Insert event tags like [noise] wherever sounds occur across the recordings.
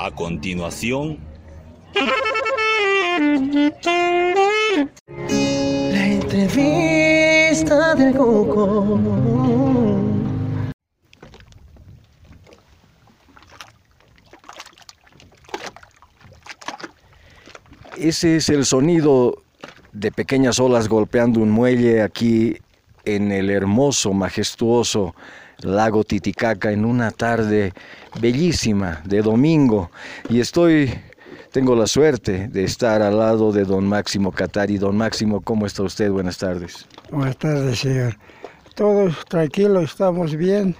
A continuación, La entrevista del Coco. Ese es el sonido de pequeñas olas golpeando un muelle aquí en el hermoso, majestuoso lago Titicaca en una tarde bellísima de domingo. Y estoy, tengo la suerte de estar al lado de don Máximo Catari. Don Máximo, ¿cómo está usted? Buenas tardes. Buenas tardes, señor. Todos tranquilos, estamos bien.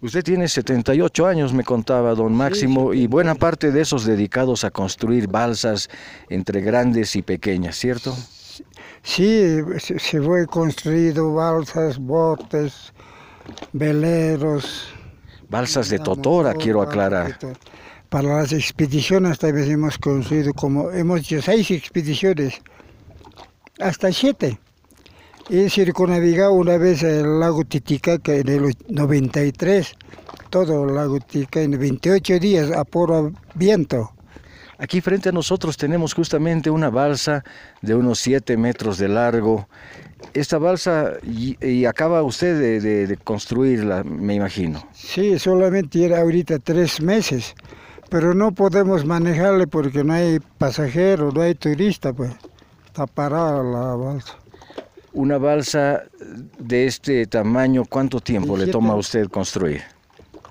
Usted tiene 78 años, me contaba don Máximo, y buena parte de esos dedicados a construir balsas entre grandes y pequeñas, ¿cierto? Sí, se, se fue construido balsas, botes, veleros. Balsas de Totora, quiero aclarar. Para las expediciones también hemos construido como, hemos hecho seis expediciones, hasta siete. He circunnavegado una vez el lago Titicaca en el och- 93, todo el lago Titicaca en 28 días a puro viento. Aquí frente a nosotros tenemos justamente una balsa de unos 7 metros de largo. Esta balsa, y, y acaba usted de, de- de construirla, me imagino. Sí, solamente tiene ahorita tres meses, pero no podemos manejarle porque no hay pasajero, no hay turista, pues está parada la balsa. Una balsa de este tamaño, ¿cuánto tiempo le toma a usted construir?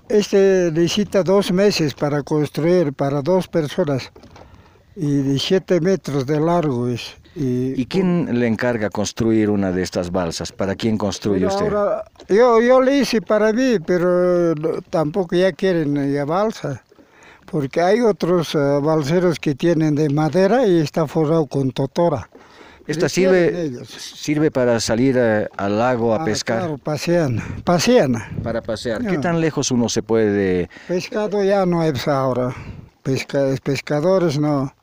Este necesita dos meses para construir para dos personas y de siete metros de largo es. Y, ¿Y quién le encarga construir una de estas balsas? ¿Para quién construye usted? ahora, yo, yo le hice para mí, pero tampoco ya quieren ya balsa, porque hay otros eh, balseros que tienen de madera y está forrado con totora. Esta sirve, sirve para salir eh, al lago a Ah, pescar, claro, pasean, pasean. para pasear. ¿Qué tan lejos uno se puede Pescado ya no es ahora. Pesca- pescadores no.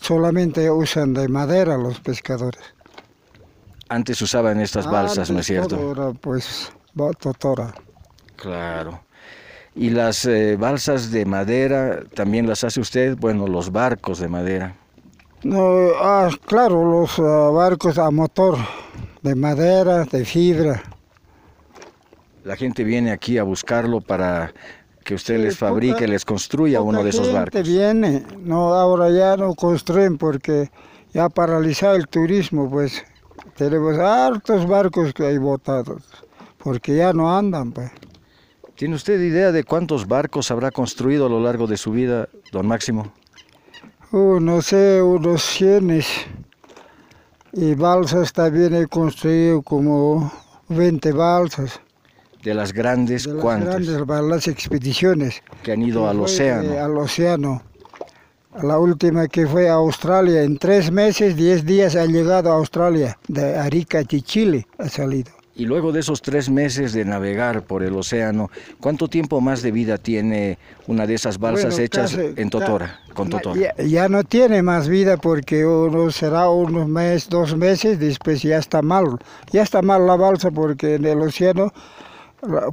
Solamente usan de madera los pescadores. Antes usaban estas balsas, ¿no es cierto? era, pues, totora. Claro. Y las eh, balsas de madera también las hace usted, bueno, los barcos de madera. No, ah, claro, los ah, barcos a motor, de madera, de fibra. La gente viene aquí a buscarlo para que usted les fabrique, poca- les construya uno de esos gente barcos. viene, no, ahora ya no construyen porque ya paralizado el turismo, pues tenemos hartos barcos que hay botados, porque ya no andan, pues. ¿Tiene usted idea de cuántos barcos habrá construido a lo largo de su vida, don Máximo? Uh, no sé, unos cienes. Y balsas también he construido como 20 balsas. De las grandes, de las ¿cuántas? grandes para las expediciones. Que han ido que al océano. eh, al océano. La última que fue a Australia, en tres meses, diez días ha llegado a Australia, de Arica, Chile ha salido. Y luego de esos tres meses de navegar por el océano, ¿cuánto tiempo más de vida tiene una de esas balsas Bueno, hechas casi- en Totora, con Totora? Ya, ya no tiene más vida porque uno será unos meses, dos meses, después ya está mal. Ya está mal la balsa porque en el océano,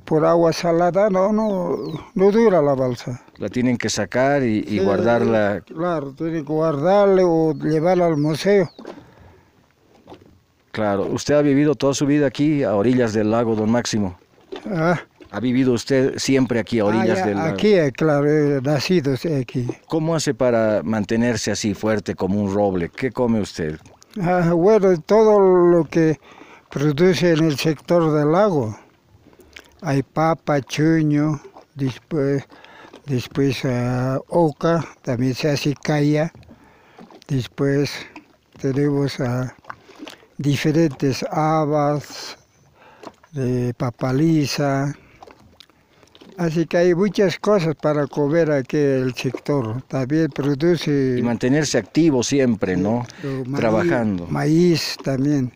por agua salada, no, no, no dura la balsa. La tienen que sacar y, y Sí, guardarla. Claro, tiene que guardarle o llevarla al museo. Claro, usted ha vivido toda su vida aquí a orillas del lago, don Máximo. Ah, ¿Ha vivido usted siempre aquí a orillas ah, ya, del lago? Aquí, eh, claro, he nacido aquí. ¿Cómo hace para mantenerse así fuerte como un roble? ¿Qué come usted? Ah, bueno, todo lo que produce en el sector del lago. Hay papa, chuño, después, después ah, oca, también se hace calla. Después tenemos ah, diferentes habas, de papaliza. Así que hay muchas cosas para comer aquí el sector. También produce... Y mantenerse activo siempre, ¿no? Maíz- Trabajando. Maíz también.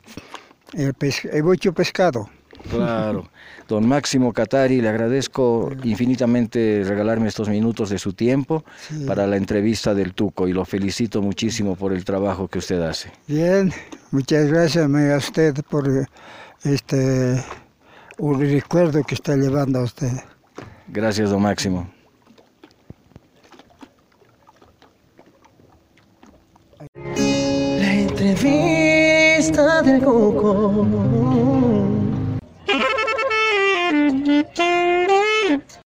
El hay mucho pescado. Claro. [laughs] Don Máximo Catari, le agradezco infinitamente regalarme estos minutos de su tiempo Sí. para la entrevista del Tuco y lo felicito muchísimo por el trabajo que usted hace. Bien, Muchas gracias a usted por este recuerdo que está llevando a usted. Gracias, don Máximo. La entrevista del Coco.